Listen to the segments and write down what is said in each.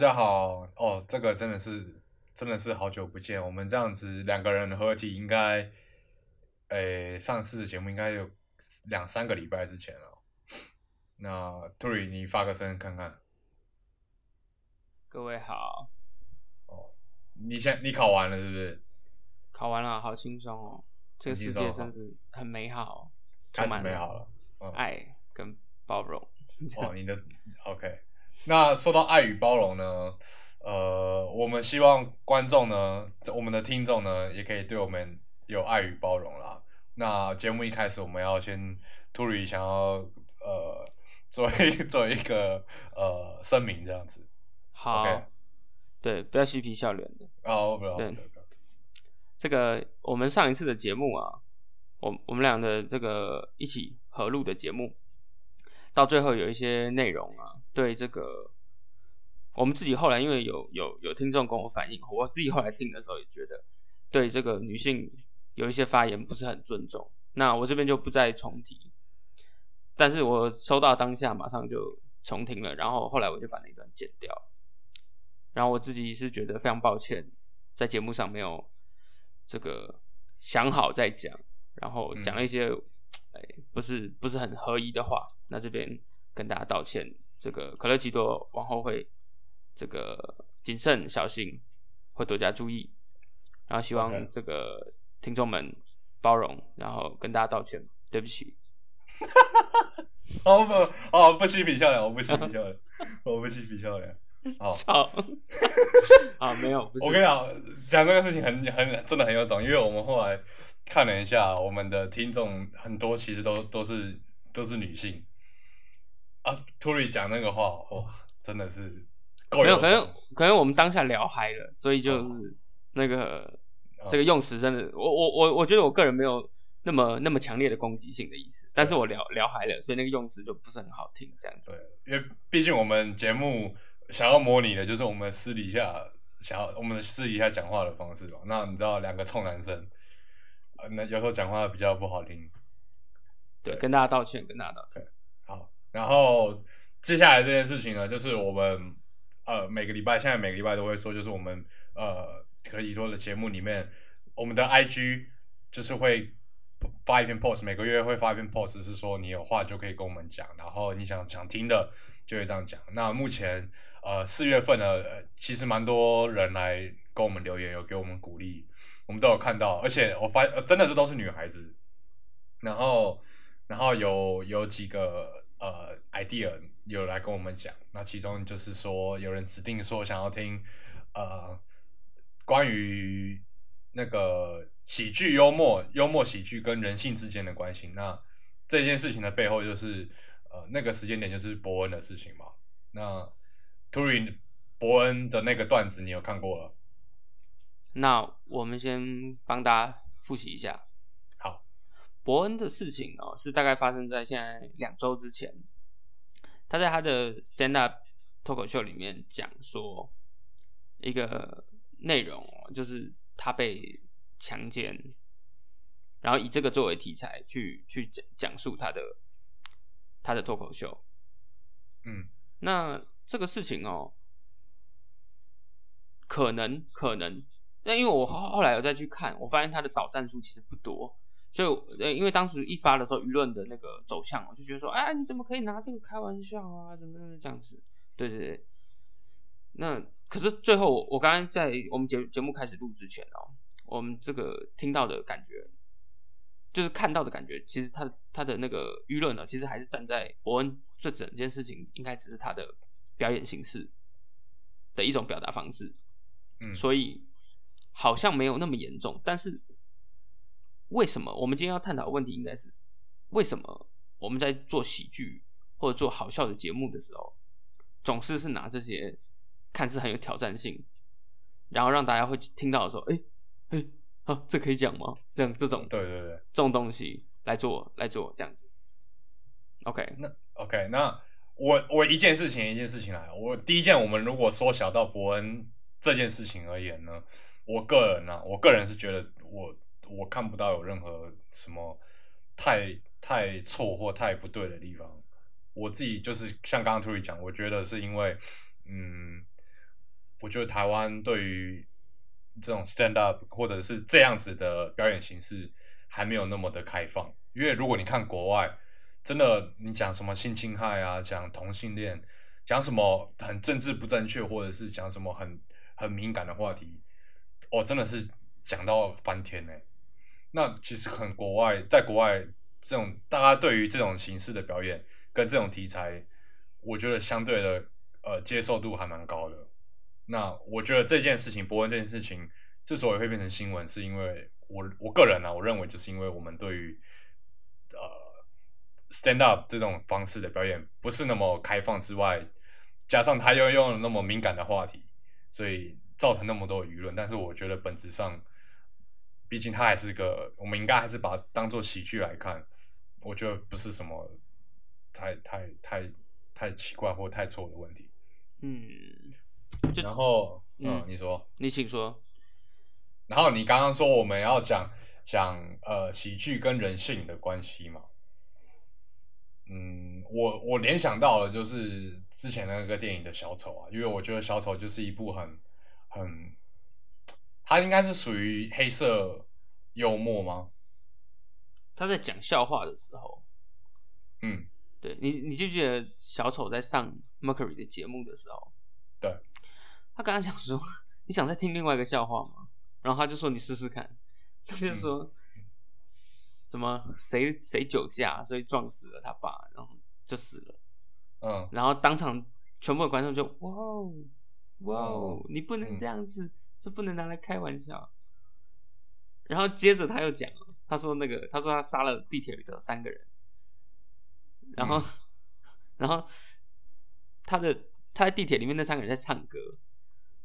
好，大家好哦，这个真的是真的是好久不见，我们这样子两个人合体，应该，诶，上次的节目应该有两三个礼拜之前了。那 Turi，你发个声看看。各位好，哦，你先你考完了是不是？考完了，好轻松哦，这个世界真是很美好，开始美好了，爱跟包容。哦，你的 OK。那说到爱与包容呢，呃，我们希望观众呢，我们的听众呢，也可以对我们有爱与包容啦。那节目一开始，我们要先 Turi 想要呃，做一 做一个呃声明这样子。好，对，不要嬉皮笑脸的。哦，不要。对，这个我们上一次的节目啊，我我们俩的这个一起合录的节目，到最后有一些内容啊。对这个，我们自己后来因为有有有听众跟我反映，我自己后来听的时候也觉得，对这个女性有一些发言不是很尊重。那我这边就不再重提，但是我收到当下马上就重听了，然后后来我就把那段剪掉。然后我自己是觉得非常抱歉，在节目上没有这个想好再讲，然后讲了一些哎不是不是很合宜的话，那这边跟大家道歉。这个可乐奇多往后会这个谨慎小心，会多加注意，然后希望这个听众们包容，然后跟大家道歉，对不起。哦不，哦不嬉皮笑脸，我不嬉皮笑脸，我不嬉皮笑脸。好，啊没有，我跟你讲，讲这个事情很很真的很有种，因为我们后来看了一下，我们的听众很多其实都都是都是女性。啊，Tory 讲那个话，哇，真的是没有，可能可能我们当下聊嗨了，所以就是那个这个用词真的，我我我我觉得我个人没有那么那么强烈的攻击性的意思，但是我聊聊嗨了，所以那个用词就不是很好听，这样子。对，因为毕竟我们节目想要模拟的就是我们私底下想要我们私底下讲话的方式嘛。那你知道，两个臭男生，那有时候讲话比较不好听。对，跟大家道歉，跟大家道歉。然后接下来这件事情呢，就是我们呃每个礼拜，现在每个礼拜都会说，就是我们呃可以说的节目里面，我们的 IG 就是会发一篇 post，每个月会发一篇 post，是说你有话就可以跟我们讲，然后你想想听的就会这样讲。那目前呃四月份呢，其实蛮多人来跟我们留言，有给我们鼓励，我们都有看到，而且我发真的是都是女孩子，然后然后有有几个。呃，idea 有来跟我们讲，那其中就是说，有人指定说想要听，呃，关于那个喜剧幽默、幽默喜剧跟人性之间的关系。那这件事情的背后，就是呃，那个时间点就是伯恩的事情嘛。那 Turi 伯恩的那个段子，你有看过了？那我们先帮大家复习一下。伯恩的事情哦，是大概发生在现在两周之前。他在他的 stand up 脱口秀里面讲说，一个内容就是他被强奸，然后以这个作为题材去去讲讲述他的他的脱口秀。嗯，那这个事情哦，可能可能，那因为我后后来有再去看，我发现他的导战术其实不多。所以，呃，因为当时一发的时候，舆论的那个走向，我就觉得说，哎，你怎么可以拿这个开玩笑啊？怎么怎么这样子？对对对。那可是最后，我刚刚在我们节节目开始录之前哦，我们这个听到的感觉，就是看到的感觉，其实他他的那个舆论呢，其实还是站在伯恩这整件事情应该只是他的表演形式的一种表达方式，嗯，所以好像没有那么严重，但是。为什么我们今天要探讨的问题应该是为什么我们在做喜剧或者做好笑的节目的时候，总是是拿这些看似很有挑战性，然后让大家会听到的时候，哎哎，啊，这可以讲吗？这样这种对对对，这种东西来做来做这样子。OK，那 OK，那我我一件事情一件事情来，我第一件，我们如果缩小到伯恩这件事情而言呢，我个人呢，我个人是觉得我。我看不到有任何什么太太错或太不对的地方。我自己就是像刚刚 Tory 讲，我觉得是因为嗯，我觉得台湾对于这种 stand up 或者是这样子的表演形式还没有那么的开放，因为如果你看国外，真的你讲什么性侵害啊，讲同性恋，讲什么很政治不正确，或者是讲什么很很敏感的话题，哦，真的是讲到翻天呢。那其实很国外，在国外这种大家对于这种形式的表演跟这种题材，我觉得相对的呃接受度还蛮高的。那我觉得这件事情，博文这件事情之所以会变成新闻，是因为我我个人呢，我认为就是因为我们对于呃 stand up 这种方式的表演不是那么开放之外，加上他又用了那么敏感的话题，所以造成那么多舆论。但是我觉得本质上。毕竟它还是个，我们应该还是把它当做喜剧来看。我觉得不是什么太太太太奇怪或太错的问题。嗯，然后嗯，你说，你请说。然后你刚刚说我们要讲讲呃喜剧跟人性的关系嘛？嗯，我我联想到了就是之前那个电影的小丑啊，因为我觉得小丑就是一部很很。他应该是属于黑色幽默吗？他在讲笑话的时候，嗯，对你，你就记得小丑在上 Mercury 的节目的时候，对，他刚刚讲说，你想再听另外一个笑话吗？然后他就说你试试看，他就说什么谁谁酒驾，所以撞死了他爸，然后就死了，嗯，然后当场全部的观众就哇哦哇哦，你不能这样子。这不能拿来开玩笑。然后接着他又讲，他说那个，他说他杀了地铁里的三个人。然后，然后他的他在地铁里面那三个人在唱歌，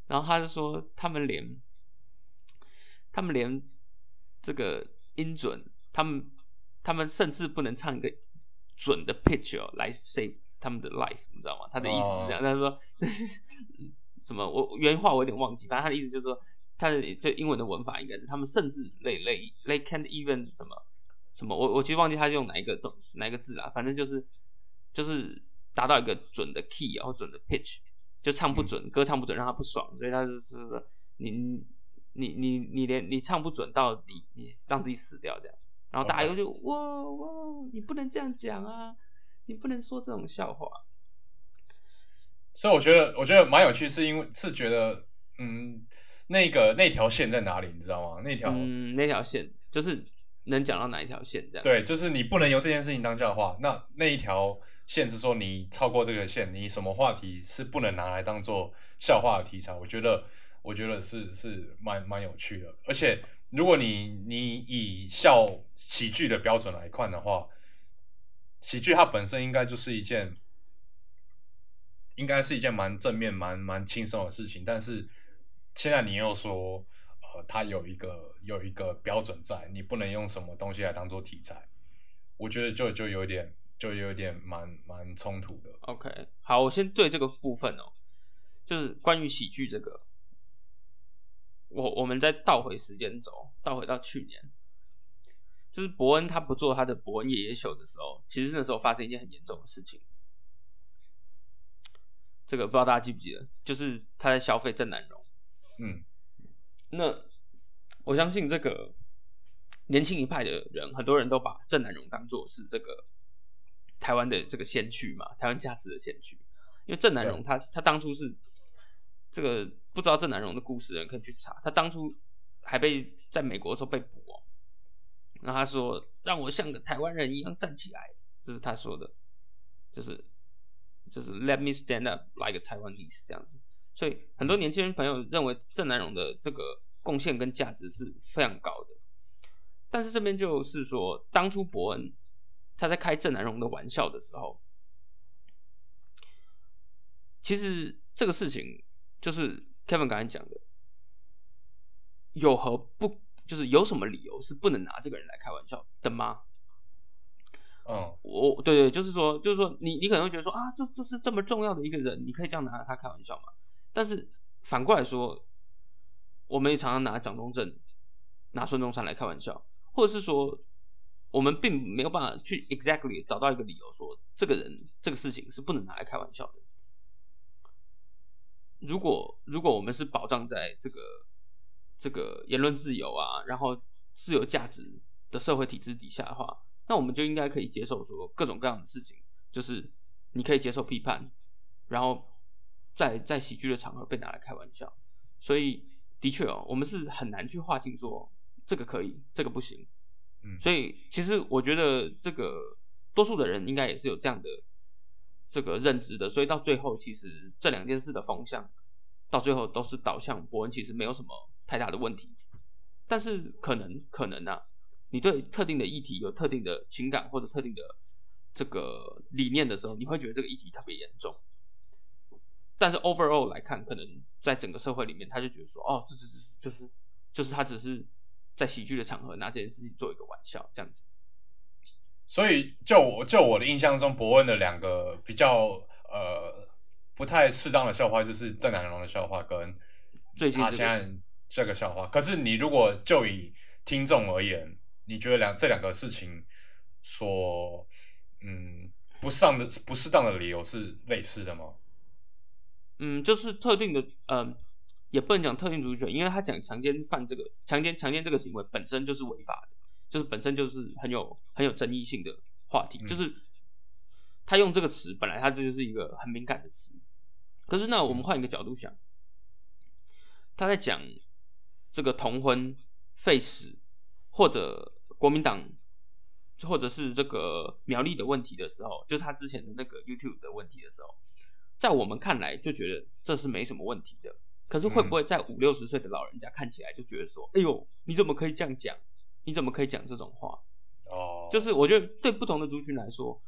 然后他就说他们连他们连这个音准，他们他们甚至不能唱一个准的 pitch 哦，来 save 他们的 life，你知道吗？他的意思是这样，他说。什么？我原话我有点忘记，反正他的意思就是说，他的就英文的文法应该是他们甚至 they they they can't even 什么什么，我我其实忘记他是用哪一个动哪一个字啦，反正就是就是达到一个准的 key 然后准的 pitch，就唱不准，歌唱不准，让他不爽，所以他就是你你你你连你唱不准到底，你让自己死掉这样，然后大家又就哇哇，你不能这样讲啊，你不能说这种笑话。所以我觉得，我觉得蛮有趣，是因为是觉得，嗯，那个那条线在哪里，你知道吗？那条，嗯，那条线就是能讲到哪一条线这样？对，就是你不能由这件事情当笑话。那那一条线是说，你超过这个线，你什么话题是不能拿来当做笑话的题材？我觉得，我觉得是是蛮蛮有趣的。而且，如果你你以笑喜剧的标准来看的话，喜剧它本身应该就是一件。应该是一件蛮正面、蛮蛮轻松的事情，但是现在你又说，呃，它有一个有一个标准在，你不能用什么东西来当做题材，我觉得就就有点就有点蛮蛮冲突的。OK，好，我先对这个部分哦，就是关于喜剧这个，我我们再倒回时间轴，倒回到去年，就是伯恩他不做他的伯恩爷爷秀的时候，其实那时候发生一件很严重的事情。这个不知道大家记不记得，就是他在消费郑南荣。嗯，那我相信这个年轻一派的人，很多人都把郑南荣当做是这个台湾的这个先驱嘛，台湾价值的先驱。因为郑南荣他他当初是这个不知道郑南荣的故事的人可以去查，他当初还被在美国的时候被捕哦。然后他说：“让我像个台湾人一样站起来。”这是他说的，就是。就是 Let me stand up like a Taiwanese 这样子，所以很多年轻人朋友认为郑南荣的这个贡献跟价值是非常高的。但是这边就是说，当初伯恩他在开郑南荣的玩笑的时候，其实这个事情就是 Kevin 刚才讲的，有何不就是有什么理由是不能拿这个人来开玩笑的吗？嗯，我对对，就是说，就是说，你你可能会觉得说啊，这这是这么重要的一个人，你可以这样拿他开玩笑嘛？但是反过来说，我们也常常拿蒋中正、拿孙中山来开玩笑，或者是说，我们并没有办法去 exactly 找到一个理由说，这个人这个事情是不能拿来开玩笑的。如果如果我们是保障在这个这个言论自由啊，然后自由价值的社会体制底下的话，那我们就应该可以接受说各种各样的事情，就是你可以接受批判，然后在在喜剧的场合被拿来开玩笑。所以的确哦，我们是很难去划清说这个可以，这个不行。嗯所以其实我觉得这个多数的人应该也是有这样的这个认知的，所以到最后其实这两件事的方向到最后都是导向伯恩其实没有什么太大的问题，但是可能可能啊，你对特定的议题有特定的情感或者特定的这个理念的时候，你会觉得这个议题特别严重。但是 overall 来看，可能在整个社会里面，他就觉得说，哦，这只是就是就是他只是在喜剧的场合拿这件事情做一个玩笑，这样子。所以就我就我的印象中，伯恩的两个比较呃不太适当的笑话，就是郑南榕的笑话跟最他现在这个笑话。可是你如果就以听众而言，你觉得两这两个事情所嗯不上的不适当的理由是类似的吗？嗯，就是特定的，嗯、也不能讲特定族群，因为他讲强奸犯这个强奸强奸这个行为本身就是违法的，就是本身就是很有很有争议性的话题，嗯。就是他用这个词，本来他这就是一个很敏感的词，可是那我们换一个角度想，他在讲这个同婚废死或者国民党。或者是这个苗栗的问题的时候，就是他之前的那个 YouTube 的问题的时候，在我们看来就觉得这是没什么问题的。可是会不会在五六十岁的老人家看起来就觉得说：“哎呦，你怎么可以这样讲？你怎么可以讲这种话？”哦，就是我觉得对不同的族群来说，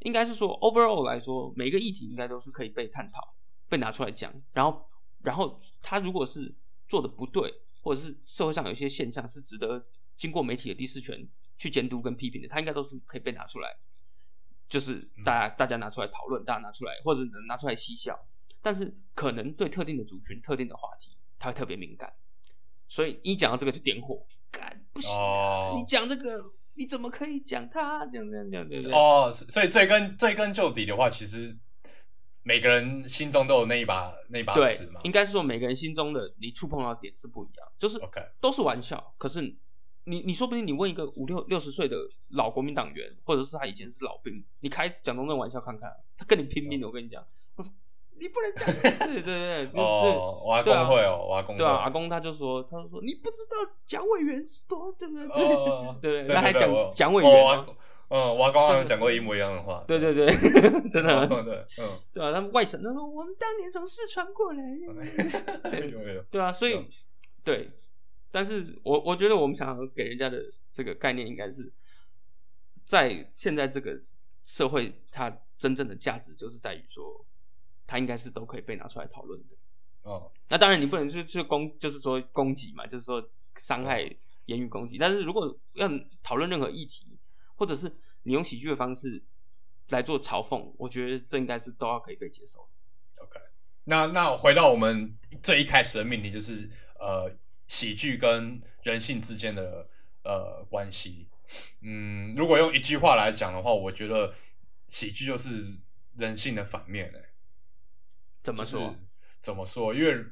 应该是说 overall 来说，每个议题应该都是可以被探讨、被拿出来讲。然后，然后他如果是做的不对，或者是社会上有一些现象是值得经过媒体的第四权去监督跟批评的，他应该都是可以被拿出来，就是大家、大家拿出来讨论，大家拿出来或者能拿出来嬉笑。但是可能对特定的族群、特定的话题，他会特别敏感，所以一讲到这个就点火，干不行啊！哦你讲这个，你怎么可以讲他这样这样这样对不对？哦，所以追根追根究底的话，其实每个人心中都有那一把那一把尺嘛，。对应该是说每个人心中的你触碰到的点是不一样，就是都是玩笑，可是你你说不定你问一个五六六十岁的老国民党员，或者是他以前是老兵，你开蒋中正玩笑看看，他跟你拼命的，我跟你讲，我说你不能这样，对对对，就哦，我阿对啊公会哦，我阿公对啊，会。阿公他就说，他就说你不知道蒋委员是多，对不对？哦，对对他还讲我蒋委哦员嗯，我阿公好像讲过一模一样的话，对对对，真的，嗯对，嗯，对啊，他们外省他说我们当年从四川过来，有有有，对啊，所以嗯。对，但是我我觉得我们想要给人家的这个概念，应该是在现在这个社会，它真正的价值就是在于说，它应该是都可以被拿出来讨论的。哦，那当然，你不能去去攻，就是说攻击嘛，就是说伤害言语攻击。但是如果要讨论任何议题，或者是你用喜剧的方式来做嘲讽，我觉得这应该是都要可以被接受的。OK，那那回到我们最一开始的命题，就是呃，喜剧跟人性之间的呃关系。嗯，如果用一句话来讲的话，我觉得喜剧就是人性的反面、欸。怎么说？就是怎么说？因为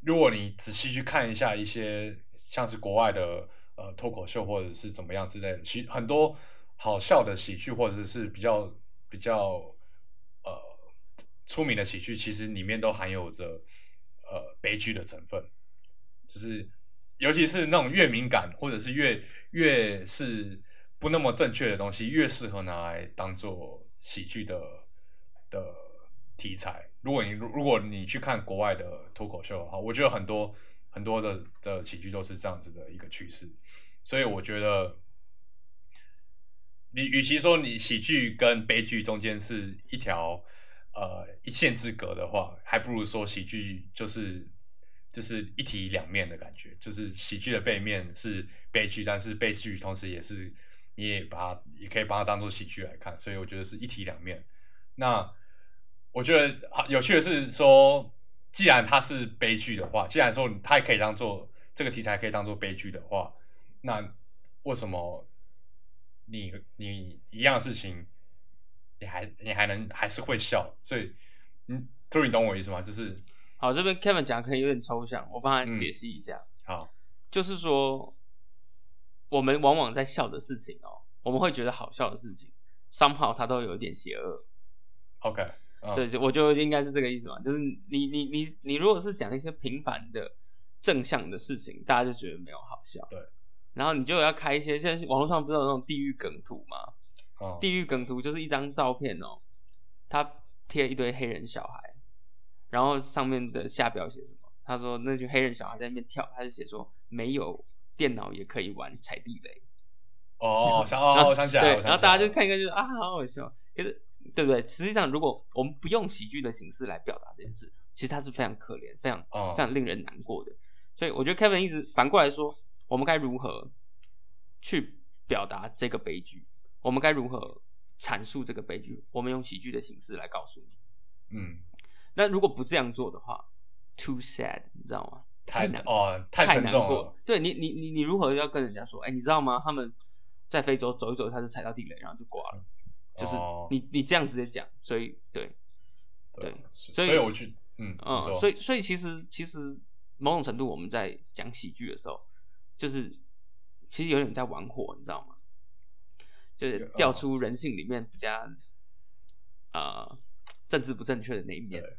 如果你仔细去看一下一些像是国外的呃脱口秀或者是怎么样之类的，其很多好笑的喜剧或者是比较比较呃出名的喜剧，其实里面都含有着呃悲剧的成分，就是尤其是那种越敏感或者是越越是不那么正确的东西，越适合拿来当做喜剧的的题材。如果你如如果你去看国外的脱口秀的话，我觉得很多很多的的喜剧都是这样子的一个趋势，所以我觉得。你与其说你喜剧跟悲剧中间是一条呃一线之隔的话，还不如说喜剧就是就是一体两面的感觉，就是喜剧的背面是悲剧，但是悲剧同时也是你也把它也可以把它当做喜剧来看，所以我觉得是一体两面。那我觉得啊有趣的是说，既然它是悲剧的话，既然说它也可以当做这个题材可以当做悲剧的话，那为什么你你一样的事情，你还你还能还是会笑？所以，嗯，突然你懂我意思吗？就是好，这边 Kevin 讲可能有点抽象，我帮他嗯解析一下。好，就是说，我们往往在笑的事情哦，我们会觉得好笑的事情，somehow 它都有一点邪恶。OK，嗯对，就我就应该是这个意思嘛，就是你你你你如果是讲一些平凡的正向的事情，大家就觉得没有好笑。对。然后你就要开一些，现在网络上不是有那种地狱梗图吗？嗯，地狱梗图就是一张照片哦，他贴一堆黑人小孩，然后上面的下表写什么？他说那群黑人小孩在那边跳，他是写说没有电脑也可以玩踩地雷。哦，想哦，我想起来，对，然后大家就看一看，就是啊，好好笑。可是对不对？实际上，如果我们不用喜剧的形式来表达这件事，其实它是非常可怜、非常嗯非常令人难过的。所以我觉得 Kevin 一直反过来说，我们该如何去表达这个悲剧？我们该如何阐述这个悲剧？我们用喜剧的形式来告诉你。嗯，那如果不这样做的话，too sad，你知道吗？太难哦，太太沉重难过了。。对你，你你你如何要跟人家说？哎，你知道吗？他们在非洲走一走，他就踩到地雷，然后就挂了。就是哦你你这样直接讲，所以对，对所所以所以我去，嗯，嗯所以所以其实其实某种程度我们在讲喜剧的时候，就是其实有点在玩火，你知道吗？就是有调出人性里面比较呃政治不正确的那一面对，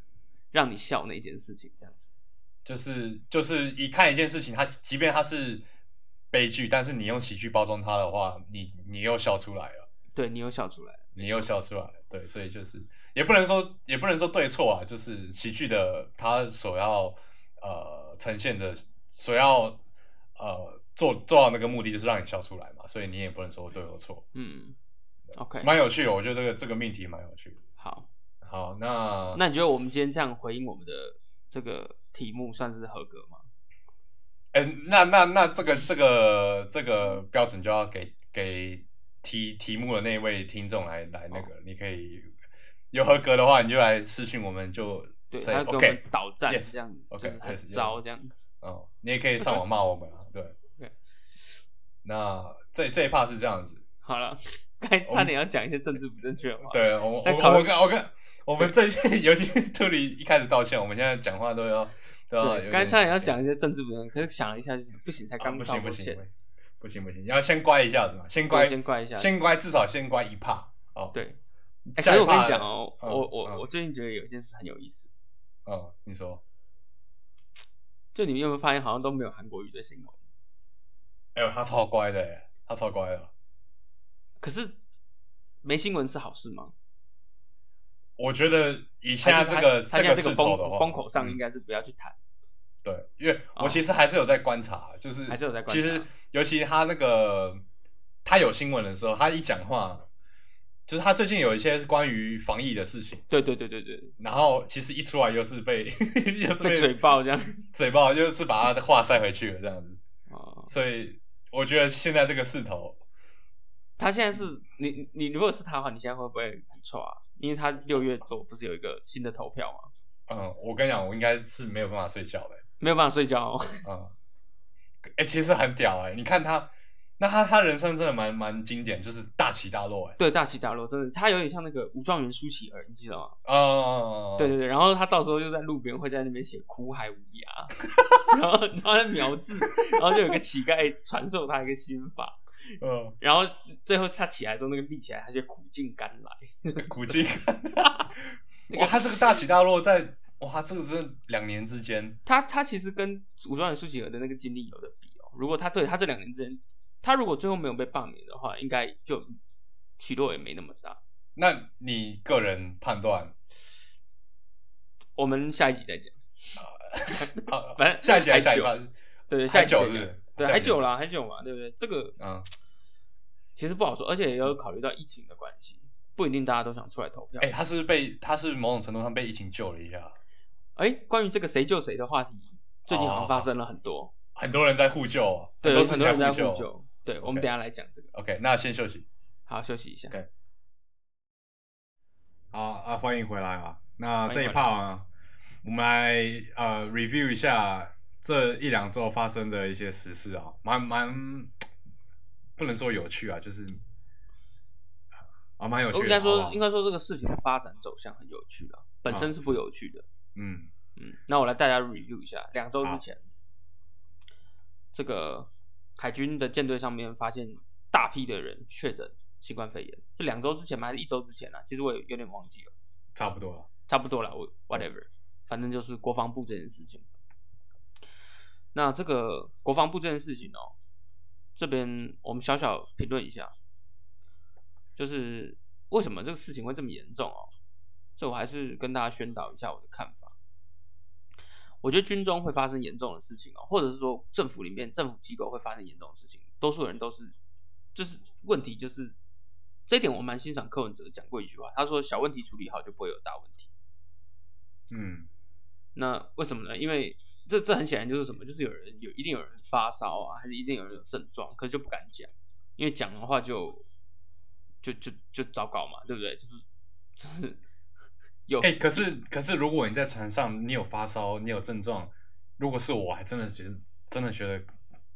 让你笑那件事情，这样子。就是就是一看一件事情，它即便它是悲剧，但是你用喜剧包装它的话，你你又笑出来了，对你又笑出来了，你又笑出来了，对，所以就是也不能说也不能说对错啊，就是喜剧的它所要呃呈现的所要呃做做到那个目的，就是让你笑出来嘛，所以你也不能说对或错，嗯，OK，蛮有趣的，我觉得这个这个命题蛮有趣的。好，好，那那你觉得我们今天这样回应我们的这个题目算是合格吗？嗯，那那那这个这个这个标准就要给给题题目的那位听众来来那个，你可以有合格的话，你就来私信我们就对，他给我们 OK，导战这样 OK，就是很糟这样。哦，你也可以上网骂我们啊，对 对。那这这一 part 是这样子，好了，该差点要讲一些政治不正确的话。，对我我我那考我看我们这些，尤其是兔里一开始道歉，我们现在讲话都要都要有对，刚才差点要讲一些政治不正确，可是想了一下就想，不行，才啊刚不行不行不行不行，要先乖一下子嘛，先乖先乖一下。先乖，至少先乖一帕哦。对，哎，可是我跟你趴讲哦，嗯我我嗯我最近觉得有一件事很有意思，嗯，你说，就你们有没有发现，好像都没有韩国语的新闻，哎呦，他超乖的耶，他超乖的。可是没新闻是好事吗？我觉得以现在还是他这个这个势头的话，风风口上嗯。应该是不要去谈，对，因为我哦其实还是有在观察，就是还是有在观察。其实尤其他那个他有新闻的时候，他一讲话，就是他最近有一些关于防疫的事情，对对对对对，然后其实一出来又是被 又是被嘴爆这样。嘴爆，又是把他的话塞回去了这样子，哦，所以我觉得现在这个势头，他现在是你你你如果是他的话，你现在会不会很臭啊？因为他六月多不是有一个新的投票吗？嗯，我跟你讲，我应该是没有办法睡觉的。没有办法睡觉、哦。嗯，哎、其实很屌哎、你看他，那他他人生真的蛮蛮经典，就是大起大落哎、对，大起大落，真的，他有点像那个武状元苏乞儿，你记得吗？嗯，对对对，然后他到时候就在路边会在那边写“苦海无涯”，然后然后在描字，然后就有个乞丐传授他一个心法，嗯，然后最后他起来的时候，那个立起来，他就“苦尽甘来古今，哇，他这个大起大落在哇，这个真的两年之间，”他他其实跟武状元舒淇儿的那个经历有的比哦。如果他对他这两年之间，他如果最后没有被罢免的话，应该就起落也没那么大。那你个人判断，我们下一集再讲。好反正下一集还是下一趴？对对，下一集对，下一集还久啦，还久嘛，对不对？这个嗯，其实不好说，而且也有考虑到疫情的关系，不一定大家都想出来投票。哎、他是被他是某种程度上被疫情救了一下，哎、关于这个谁救谁的话题，最近好像发生了很多，很多人在互救哦，对，很多很多人在互互救。对，我们等一下来讲这个。OK，那先休息。好，休息一下。OK 好啊，欢迎回来啊！那这一欢迎回来 part 啊，我们来呃 review 一下这一两周发生的一些时事啊，蛮蛮不能说有趣啊，就是啊蛮有趣的。应该说，应该说这个事情的发展走向很有趣的，本身是不有趣的。嗯，嗯，那我来大家 review 一下，两周之前，这个海军的舰队上面发现大批的人确诊新冠肺炎，是两周之前吗？还是一周之前啊？其实我有有点忘记了，差不多了。差不多了，我 whatever，反正就是国防部这件事情。那这个国防部这件事情哦，这边我们小小评论一下，就是为什么这个事情会这么严重哦？这我还是跟大家宣导一下我的看法。我觉得军中会发生严重的事情哦，或者是说政府里面政府机构会发生严重的事情，多数人都是就是问题就是这一点我蛮欣赏柯文哲讲过一句话，他说小问题处理好就不会有大问题。嗯那为什么呢？因为这这很显然就是什么，就是有人有一定有人发烧啊，还是一定有人有症状，可是就不敢讲，因为讲的话就就就就糟糕嘛，对不对？就是就是有哎、可是可是，如果你在船上，你有发烧，你有症状，如果是我，还真的觉得真的觉得，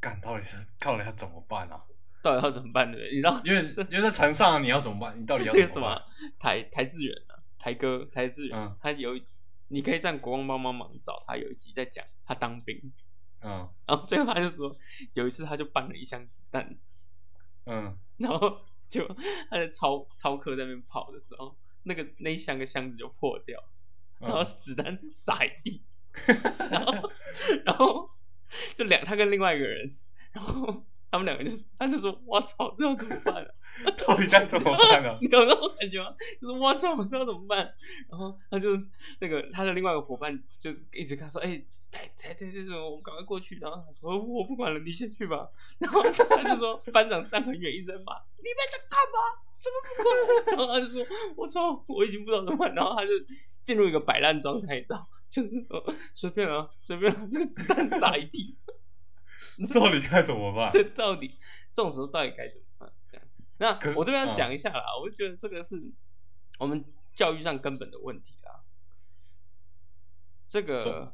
干到底是到底要怎么办啊？到底要怎么办，对？你知道因为因为在船上，你要怎么办？你到底要那个什么怎么办？台台志远啊，台哥台志远，嗯他有你可以在国光帮帮忙找他有一集在讲他当兵，嗯然后最后他就说有一次他就搬了一箱子弹，嗯，然后就他在超超客在那边跑的时候，那个那一箱的箱子就破掉，然后嗯子弹撒一地，然后然后就两他跟另外一个人，然后他们两个就是他就说我操，这要怎么办啊？到底该怎么办啊？你懂那种感觉吗？就是我操，我知道怎么办。然后他就那个他的另外一个伙伴就是一直跟他说，哎、台台台这种，我们赶快过去。然后他说我不管了，你先去吧。然后他就说班长站很远，一直在骂你们在干嘛？怎么不管？然后他就说我操，我已经不知道怎么办。然后他就进入一个摆烂状态，你知道，就是说随便啊，随便啊，这个子弹撒一地。到底该怎么办？对到底这种时候到底该怎么办？那我这边要嗯讲一下啦，我就觉得这个是我们教育上根本的问题啦。这个中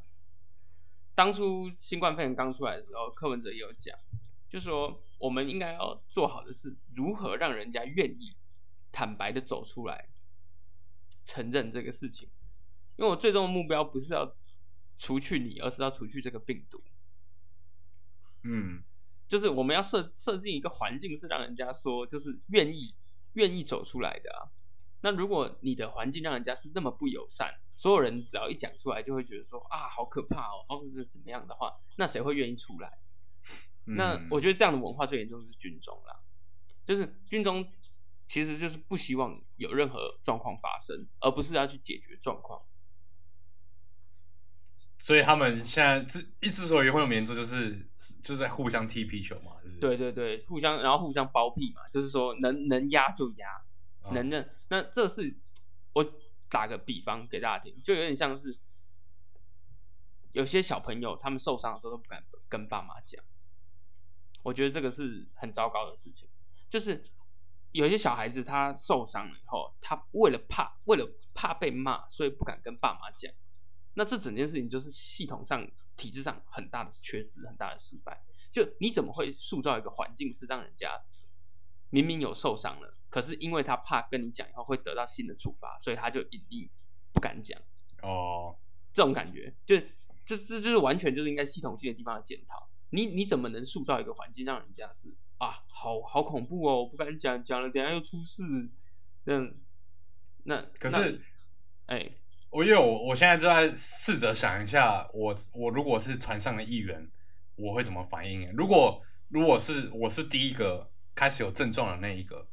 当初新冠肺炎刚出来的时候，柯文哲也有讲，就说我们应该要做好的是如何让人家愿意坦白的走出来，承认这个事情。因为我最终的目标不是要除去你，而是要除去这个病毒。嗯就是我们要设设定一个环境，是让人家说就是愿意愿意走出来的啊。那如果你的环境让人家是那么不友善，所有人只要一讲出来就会觉得说啊好可怕哦，或者是怎么样的话，那谁会愿意出来？那嗯我觉得这样的文化最严重的是军中啦，就是军中其实就是不希望有任何状况发生，而不是要去解决状况。所以他们现在之一之所以会有名字，就是就是在互相踢皮球嘛，是不是？对对对，互相然后互相包庇嘛，就是说能能压就压，嗯能认。那这是我打个比方给大家听，就有点像是有些小朋友他们受伤的时候都不敢跟爸妈讲，我觉得这个是很糟糕的事情。就是有些小孩子他受伤了以后，他为了怕为了怕被骂，所以不敢跟爸妈讲。那这整件事情就是系统上、体制上很大的缺失、很大的失败。就你怎么会塑造一个环境，是让人家明明有受伤了，可是因为他怕跟你讲以后会得到新的处罚，所以他就隐匿不敢讲。哦，这种感觉，就这这就是完全就是应该系统性的地方的检讨。你你怎么能塑造一个环境，让人家是啊，好好恐怖哦，我不敢讲，讲了等下又出事。那那可是那哎、我因为我我现在正在试着想一下，我我如果是船上的一员，我会怎么反应？如果如果是我是第一个开始有症状的那一个，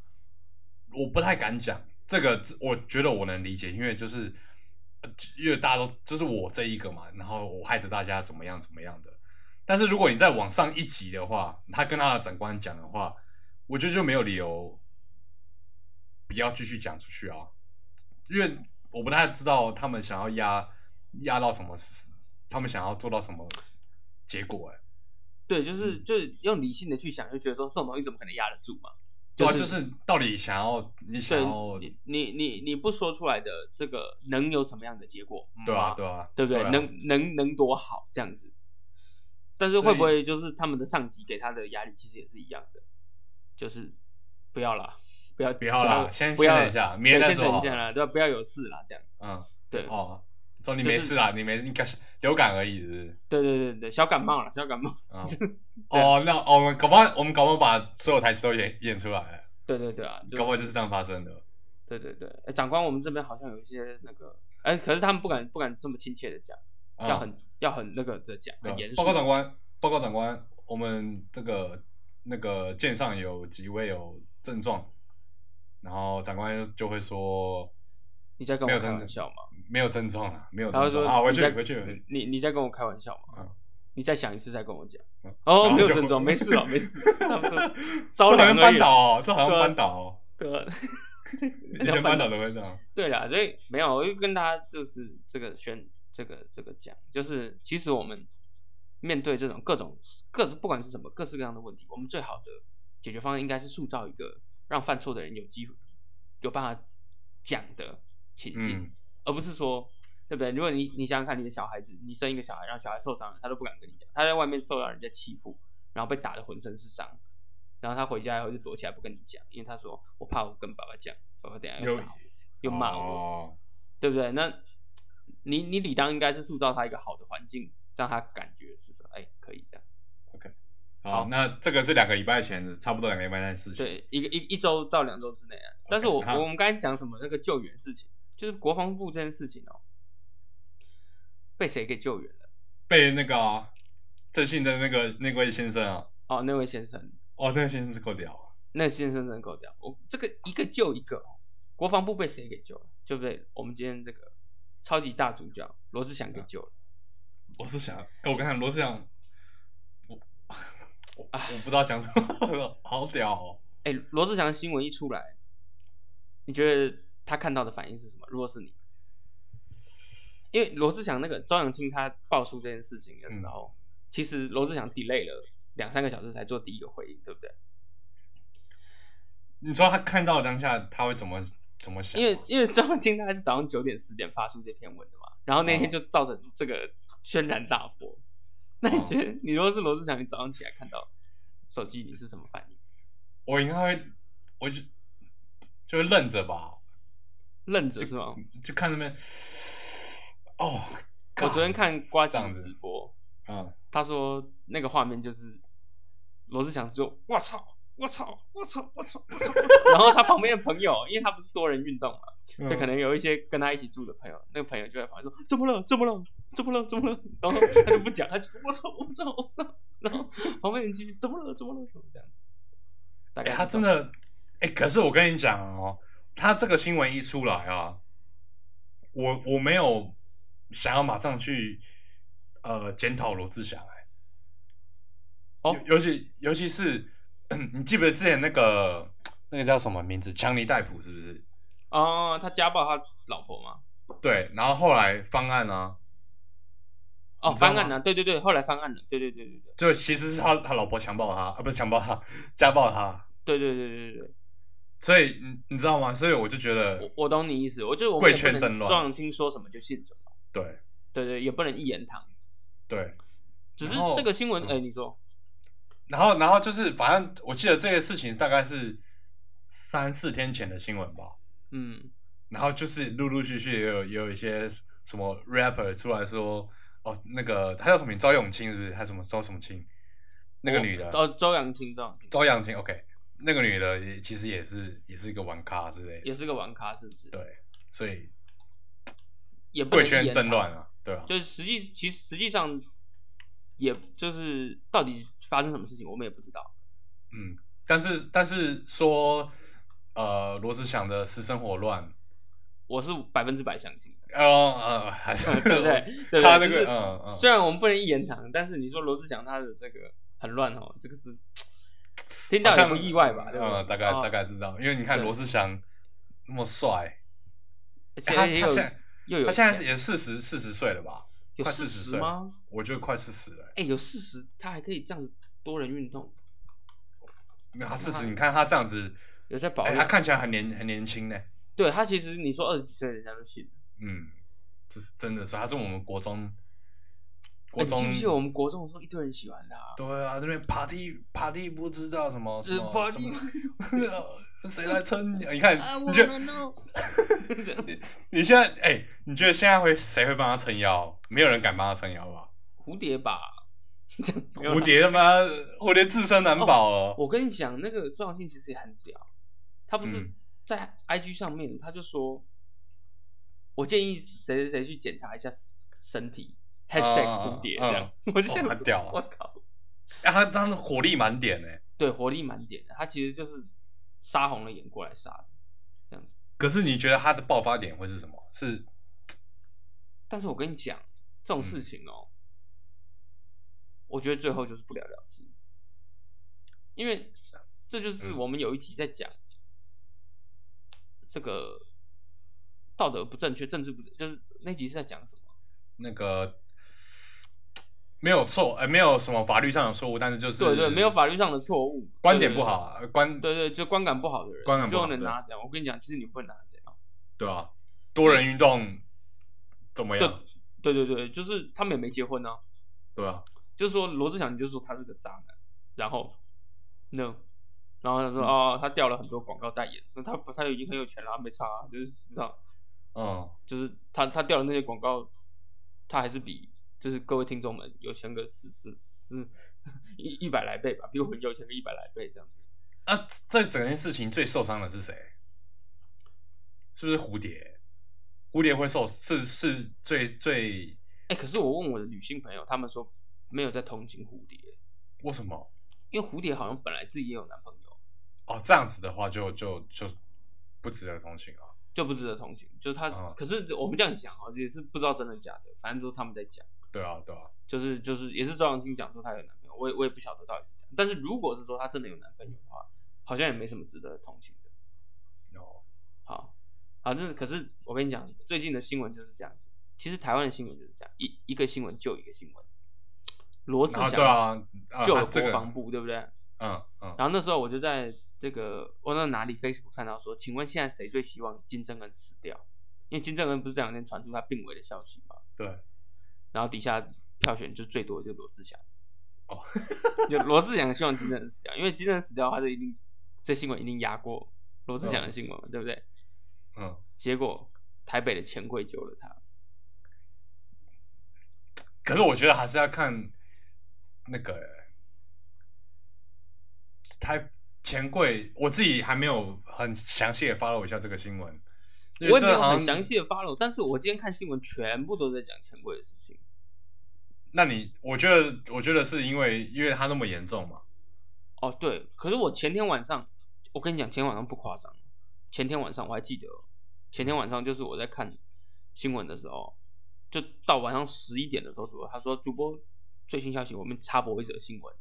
我不太敢讲这个，我觉得我能理解，因为就是呃因为大家都就是我这一个嘛，然后我害得大家怎么样怎么样的。但是如果你再往上一级的话，他跟他的长官讲的话，我觉得就没有理由不要继续讲出去啊，因为我不太知道他们想要压压到什么，他们想要做到什么结果、欸，哎，对，就是嗯就是用理性的去想，就觉得说这种东西怎么可能压得住嘛？对啊，就是到底想要你想要，你你你你不说出来的这个能有什么样的结果？对啊，嗯对啊，对不对？啊能能能多好这样子？但是会不会就是他们的上级给他的压力其实也是一样的，就是不要啦，不要不要啦先不要先等一下明天再先说好了等一下啦，对吧？不要有事啦，这样嗯，对哦，说你就是没事啦，你没应该流感而已，是不是？对对对对，小感冒了，小感冒。啊、哦，那哦我们搞不好我们搞不好把所有台词都演演出来了，对对对啊，就搞不好就是这样发生的。对对对，哎，长官，我们这边好像有一些那个，哎，可是他们不敢不敢这么亲切的讲，啊要很要很那个的讲，很严肃。报告长官，报告长官，我们这个那个舰上有几位有症状，然后长官就会说你在跟我开玩笑吗？没有症状了，没有他会说症状啊，回你在去回去回去，你你在跟我开玩笑吗？嗯你再想一次再跟我讲嗯。哦，没有症状，没事了，没事。他们都招这好像凉而已班导哦，这好像对啊班导哦，对啊，以前班导都会这样。对啦，所以没有，我就跟大家就是这个宣这个这个讲，就是其实我们面对这种各种各不管是什么各式各样的问题，我们最好的解决方案应该是塑造一个让犯错的人有机会有办法讲的情境，嗯，而不是说对不对？如果你你想想看，你的小孩子，你生一个小孩，让小孩受伤了，他都不敢跟你讲，他在外面受到人家欺负，然后被打的浑身是伤，然后他回家以后就躲起来不跟你讲，因为他说我怕我跟爸爸讲，爸爸等下又打我，又骂我。哦对不对？那你你理当应该是塑造他一个好的环境，让他感觉是说，哎，可以这样。OK，好，那这个是两个礼拜前，差不多两个礼拜前的事情。对，一个一一周到两周之内啊。但是我好我们刚才讲什么那个救援事情，就是国防部这件事情哦，被谁给救援了？被那个啊郑信的那个那位先生啊，哦，那位先生，哦，那位先生是够屌，那先生真够屌，我这个一个救一个哦，国防部被谁给救了？就被我们今天这个超级大主角罗志祥给救了。罗志祥，哎我跟你讲，罗志祥，我我我不知道讲什么，好屌哦。哎，罗志祥新闻一出来，你觉得他看到的反应是什么？如果是你，因为罗志祥那个周扬青他爆出这件事情的时候，其实罗志祥 delay 了两三个小时才做第一个回应，对不对？你说他看到当下他会怎么怎么想？因为因为周扬青他是早上九点十点发出这篇文的嘛，然后那天就造成这个轩然大波。那你觉得，你如果是罗志祥，你早上起来看到手机，你是什么反应？我应该会，我就就会愣着吧，愣着是吗？就看那边。哦，我昨天看瓜子直播，嗯，他说那个画面就是罗志祥说：“我操，我操，我操，我操，我操！” 然后他旁边的朋友，因为他不是多人运动嘛，嗯就可能有一些跟他一起住的朋友，那个朋友就在旁边说：“怎么了？怎么了？怎么了？怎么了？”然后他就不讲，他就说：“我操，我操，我操！”然后旁边人继续：“怎么了？怎么了？怎么这样子？”大哎、概他真的，哎、可是我跟你讲哦，他这个新闻一出来啊，我我没有想要马上去呃检讨罗志祥、哎，哦尤尤其尤其是 你记不记得之前那个那个叫什么名字？强尼戴普是不是？哦，他家暴他老婆吗？对，然后后来方案呢、哦，翻案了，对对对，后来翻案了，对对对对对，就其实是他他老婆强暴他，啊不是强暴他，家暴他，对对对对对对。所以你你知道吗？所以我就觉得我我懂你意思，我觉得我们贵也不圈真乱周扬青说什么就信什么，对对对，也不能一言堂。对，只是然后这个新闻，嗯哎、你说，然后，然后就是，反正我记得这个事情大概是三四天前的新闻吧。嗯，然后就是陆陆续续也有也有一些什么 rapper 出来说，哦，那个他叫什么名？周永清是不是？他什么周什么清？那个女的，哦，周扬青，周扬青周扬青，OK，那个女的也其实也是也是一个玩咖之类的，也是个玩咖，是不是？对，所以也贵圈真乱啊，对啊，就是实际其实实际上，也就是到底发生什么事情，我们也不知道。嗯，但是但是说，呃，罗志祥的私生活乱，我是百分之百相信的，哦呃，还是 对不对？对？他那就是个嗯嗯，虽然我们不能一言堂，但是你说罗志祥他的这个很乱哦，这个是 听到也不意外吧？嗯，大概啊大概知道，因为你看对罗志祥那么帅，而且他现在又有他现在也四十四十岁了吧？快有四四十岁吗？我觉得快四十了欸。哎、有四十，他还可以这样子多人运动，没有他四那十，你看他这样子，哎，有在保养。他看起来很年很年轻呢。对他其实你说二十几岁，人家都信。嗯，就是真的是，他是我们国中国哎，中你记不记得我们国中的时候一堆人喜欢他？对啊，那边爬地爬地不知道什么就是么 party 谁来撑你？你看你觉得 你现在哎、你觉得现在会谁会帮他撑腰？没有人敢帮他撑腰吧？蝴蝶吧，蝴蝶他妈蝴蝶自身难保了。我跟你讲，那个周扬青其实也很屌，他不是嗯在 IG 上面，他就说，我建议谁谁谁去检查一下身体，#hashtag 嗯蝴蝶嗯这样，我就想说哦很屌啊我靠，啊，他当时火力满点呢。对，火力满点的，他其实就是杀红了眼过来杀的，这样子。可是你觉得他的爆发点会是什么？是 但是我跟你讲，这种嗯事情哦、我觉得最后就是不了了之，因为这就是嗯我们有一集在讲、这个道德不正确、政治不正，就是那集是在讲什么？那个没有错，呃，没有什么法律上的错误，但是就是对对，没有法律上的错误，观点不好啊，观对对，就观感不好的人，观感不能拿这样。我跟你讲，其实你不能拿这样。对啊，多人运动怎么样？对对对，就是他们也没结婚呢、对啊，就是说罗志祥，你就说他是个渣男，然后那，然后他说、嗯哦，他掉了很多广告代言，那他他已经很有钱了，他没差、啊，就是这样，嗯，就是他他掉的那些广告，他还是比就是各位听众们有钱个十十十一一百来倍吧，比我们有钱个一百来倍这样子。啊，这整件事情最受伤的是谁？是不是蝴蝶？蝴蝶会受是是最最哎、可是我问我的女性朋友，他们说没有在同情蝴蝶，为什么？因为蝴蝶好像本来自己也有男朋友，哦，这样子的话就就就不值得同情啊。就不值得同情。就是他，嗯可是我们这样讲哦，也是不知道真的假的，反正都是他们在讲。对啊，对啊，就是就是也是周扬青讲说她有男朋友，我也我也不晓得到底是这样。但是如果是说她真的有男朋友的话，好像也没什么值得同情的。哦，好，好，这可是我跟你讲，最近的新闻就是这样子。其实台湾的新闻就是这样，一一个新闻就一个新闻。罗志祥对啊，啊救了他这个国防部，对不对？嗯嗯，然后那时候我就在这个我在哪里 Facebook 看到说，请问现在谁最希望金正恩死掉？因为金正恩不是这两天传出他病危的消息吗，对，然后底下票选就最多的就是罗志祥。哦，就罗志祥希望金正恩死掉，因为金正恩死掉，他就一定这新闻一定压过罗志祥的新闻嘛，对不对？嗯，结果台北的钱柜救了他，可是我觉得还是要看那个台钱柜，我自己还没有很详细的 follow 一下这个新闻，我也没有很详细的 follow，但是我今天看新闻全部都在讲钱柜的事情。那你我觉得，我觉得是因为因为他那么严重嘛，哦，对，可是我前天晚上，我跟你讲，前天晚上不夸张，前天晚上我还记得哦，前天晚上就是我在看新闻的时候，就到晚上十一点的时候左右，他说主播最新消息，我们插播一则新闻，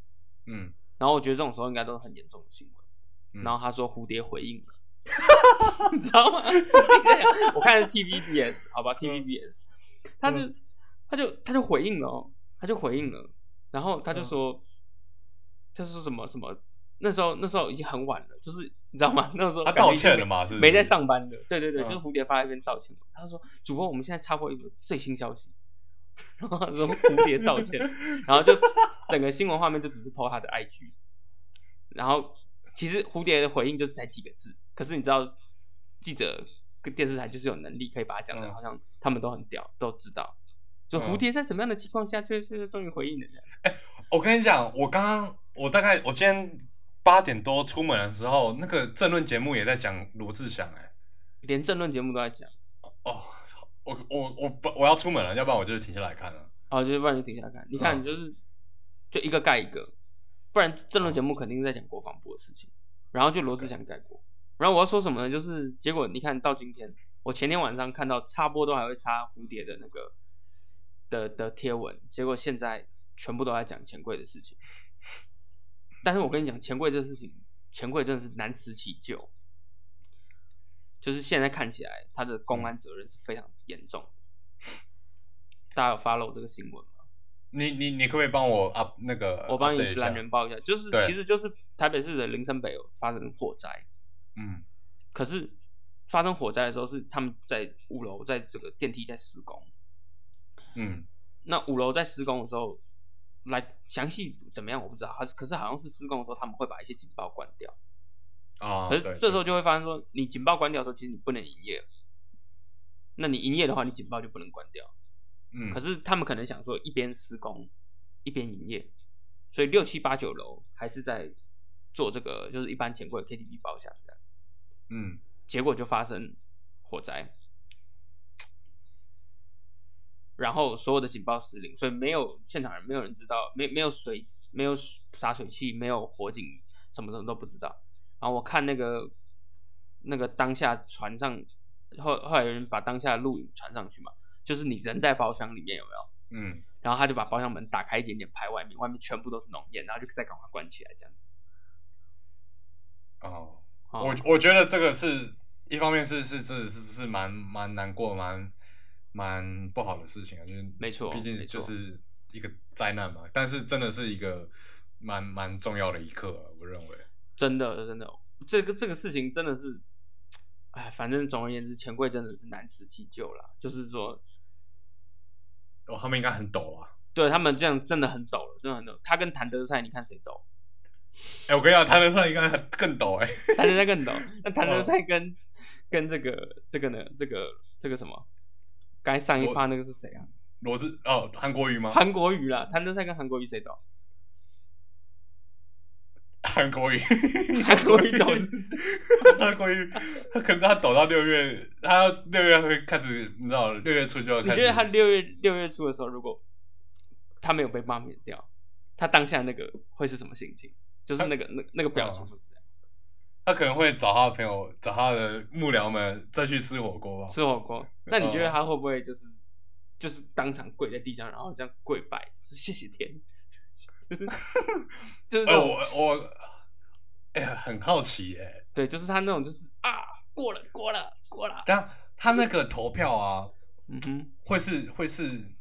嗯，然后我觉得这种时候应该都是很严重的新闻，嗯。然后他说蝴蝶回应了，你知道吗？我看的是 TVBS，好吧，TVBS，他就嗯。他就他就回应了哦，他就回应了，然后他就嗯。说，他说什么什么，那时候那时候已经很晚了，就是你知道吗？那时候他道歉了嘛，是是？没在上班的，对对对，嗯。就是蝴蝶发了一篇道歉嘛，他说主播，我们现在插播一个最新消息，然后他说蝴蝶道歉，然后就整个新闻画面就只是 po 他的 IG，然后其实蝴蝶的回应就是才几个字，可是你知道记者跟电视台就是有能力可以把它讲的嗯。好像他们都很屌，都知道，就嗯。蝴蝶在什么样的情况下最最终于回应了这样，我跟你讲，我刚刚我大概我今天八点多出门的时候，那个政论节目也在讲罗志祥、哎，连政论节目都在讲，哦，我我我不我要出门了，要不然我就停下来看了。哦，就是不然就停下来看，你看你就是就一个盖一个，不然政论节目肯定是在讲国防部的事情，然后就罗志祥盖过，然后我要说什么呢？就是结果你看到今天，我前天晚上看到插播都还会插蝴蝶的那个的的贴文，结果现在全部都在讲钱柜的事情，但是我跟你讲，钱柜这事情，钱柜真的是难辞其咎。就是现在看起来，他的公安责任是非常严重的。大家有 follow 这个新闻吗？你你你可不可以帮我 up 那个？我帮你懒人报一下，就是其实就是台北市的林森北有发生火灾，嗯可是发生火灾的时候是他们在五楼，在这个电梯在施工。嗯那五楼在施工的时候，来详细怎么样我不知道，可是好像是施工的时候他们会把一些警报关掉，啊，可是这时候就会发生说，你警报关掉的时候，其实你不能营业。那你营业的话，你警报就不能关掉。嗯，可是他们可能想说，一边施工一边营业，所以六七八九楼还是在做这个，就是一般钱柜 KTV 包厢的。嗯，结果就发生火灾，然后所有的警报失灵，所以没有现场人，没有人知道，没没有水，没有洒水器，没有火警，什么什么都不知道。然后我看那个那个当下船上后后来有人把当下的录影传上去嘛，就是你人在包厢里面有没有？嗯，然后他就把包厢门打开一点点拍外面，外面全部都是浓烟，然后就再赶快关起来这样子。哦，哦我我觉得这个是一方面是是是是是蛮蛮难过、蛮蛮不好的事情啊，就是没错毕竟就是一个灾难嘛。但是真的是一个蛮蛮重要的一刻、啊，我认为。真的真的，这个这个事情真的是，哎，反正总而言之，钱柜真的是难辞其咎啦。就是说，哦，他们应该很抖啊！对他们这样真的很抖了，真的很抖。他跟谭德赛，你看谁抖？哎、我跟你讲，谭德赛应该更抖哎、谭德赛更抖。那谭德赛哦跟、跟这个这个呢？这个这个什么？刚才上一我趴那个是谁啊？罗志哦，韩国瑜吗？韩国瑜啦。谭德赛跟韩国瑜谁抖？韩国瑜，韩国瑜抖？韩国瑜，他可能他抖到六月，他六月会开始，你知道，六月初就要开始。你觉得他六月六月初的时候，如果他没有被罢免掉，他当下那个会是什么心情？就是那个那那个表情会是这样。他可能会找他的朋友，找他的幕僚们再去吃火锅吧？吃火锅，那你觉得哦他会不会就是就是当场跪在地上，然后这样跪拜，就是谢谢天，就是就是我我哎、呀，很好奇哎、对，就是他那种就是啊过了过了过了，但他那个投票啊，嗯哼，会是会是，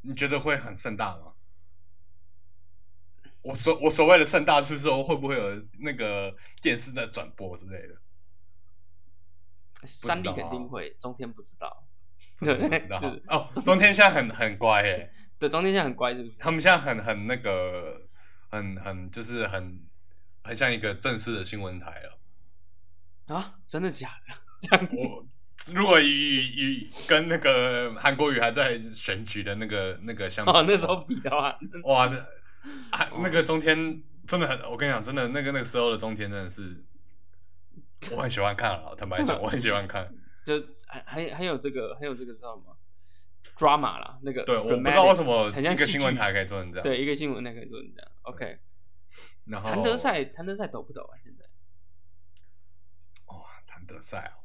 你觉得会很盛大吗？我所我所谓的盛大是说，会不会有那个电视在转播之类的？三立道啊肯定会，中天不知道，这个不知道 就是哦。中天现在很很乖哎，对，中天现在很乖，是不是？他们现在很很那个，很很就是很很像一个正式的新闻台了。啊，真的假的？这样我如果以以以跟那个韩国语还在选举的那个那个相比哦，那时候比的话，哇，那啊那个中天真的很，我跟你讲，真的那个那个时候的中天真的是，我很喜欢看啊，坦白讲，我很喜欢看。就还还还有这个还有这个知道吗？drama 啦，那个对，我不知道为什么一个新闻台可以做成这样。对一个新闻台可以做成这样，OK。然后谭德赛，谭德赛抖不抖啊？现在？哇，谭德赛哦，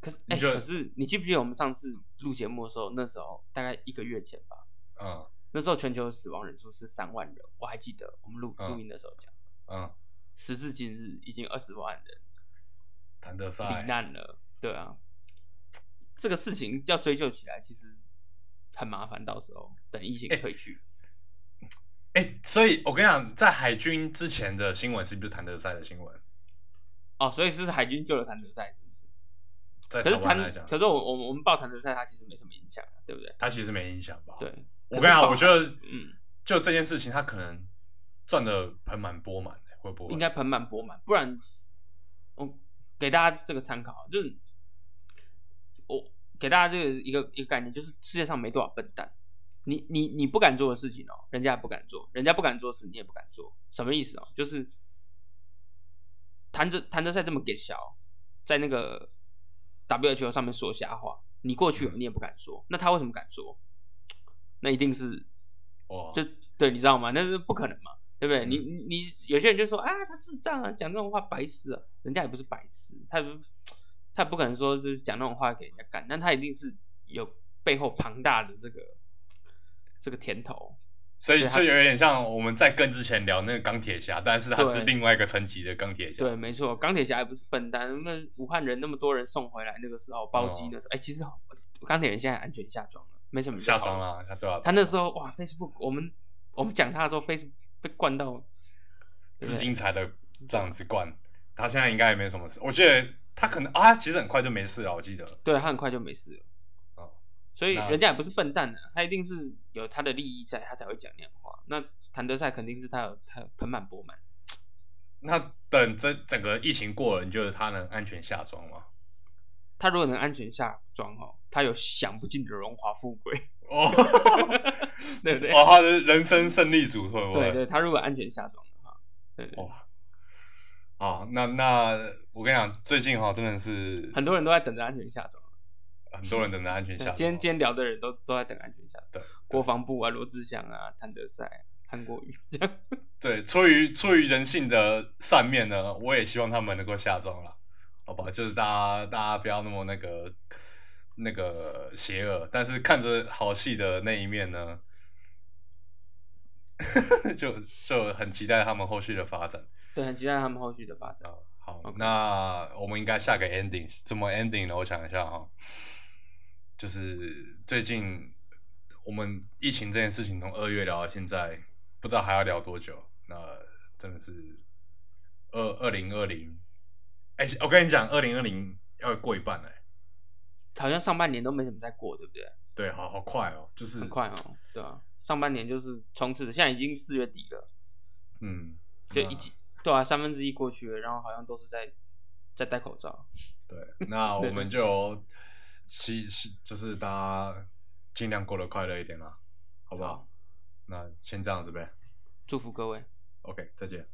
可是哎、可是你记不记得我们上次录节目的时候，那时候大概一个月前吧，嗯那时候全球死亡人数是三万人，我还记得我们录嗯录音的时候讲，嗯，时至今日已经二十万人罹谭德赛，难了，对啊，这个事情要追究起来，其实很麻烦，到时候等疫情哎退去，哎，所以我跟你讲，在海军之前的新闻是不是谭德赛的新闻？哦，所以是海军救了谭德赛，是不是？在可是谭台湾来讲，可是我我我们报谭德赛，他其实没什么影响啊，对不对？他其实没影响吧？，对，我跟你讲，我觉得，嗯，就这件事情，他可能赚的盆满钵满的，会不会？应该盆满钵满，不然我给大家这个参考，就是我给大家这个一个一个概念，就是世界上没多少笨蛋，你你你不敢做的事情哦，人家也不敢做，人家不敢做的事，你也不敢做，什么意思哦？就是谭德谭德赛这么给小，在那个 WHO 上面说瞎话，你过去了你也不敢说，那他为什么敢说？那一定是哇，就对，你知道吗？那是不可能嘛，对不对？嗯你你你有些人就说啊，他智障啊，讲这种话白痴啊，人家也不是白痴，他他也不可能说就是讲那种话给人家干，但他一定是有背后庞大的这个这个甜头。所以就有点像我们在更之前聊那个钢铁侠，但是他是另外一个层级的钢铁侠。对，没错，钢铁侠也不是笨蛋，那武汉人那么多人送回来，那个时候包机的时候，哎、其实钢铁人现在安全下装了，没什么下装了，他对啊，他那时候哇，Facebook 我们我们讲他的时候，Facebook 被灌到资金才的这样子灌，他现在应该也没什么事。我觉得他可能啊，他其实很快就没事了，我记得。对他很快就没事了。哦所以人家也不是笨蛋啊，他一定是有他的利益在，他才会讲那样的话。那谭德赛肯定是他有他有盆满钵满，那等这整个疫情过了，你觉得他能安全下庄吗？他如果能安全下装哦，他有享不尽的荣华富贵，哦，对不对？哇，他的人生胜利组会不会？对对，他如果安全下装的话，对对，哦，好，那那我跟你讲，最近哈真的是很多人都在等着安全下装。很多人等着安全下装。今天今天聊的人都都在等安全下装。对国防部啊，罗志祥啊，谭德赛、韩国瑜 这样。对，出于出于人性的善面呢，我也希望他们能够下装了，好吧？就是大家大家不要那么那个那个邪恶，但是看着好戏的那一面呢，就就很期待他们后续的发展。对，很期待他们后续的发展。好那我们应该下个 ending 怎么 ending 呢？我想一下哈，就是最近我们疫情这件事情从二月聊到现在，不知道还要聊多久。那真的是二二零二零，哎，我跟你讲，二零二零要过一半了、好像上半年都没怎么在过，对不对？对，好好快哦，就是很快哦，对啊、上半年就是冲刺的，现在已经四月底了，嗯，那就一季，对啊，三分之一过去了，然后好像都是在在戴口罩。对，那我们就希希就是大家尽量过得快乐一点啦，好不好？那先这样子呗祝福各位。，OK，再见。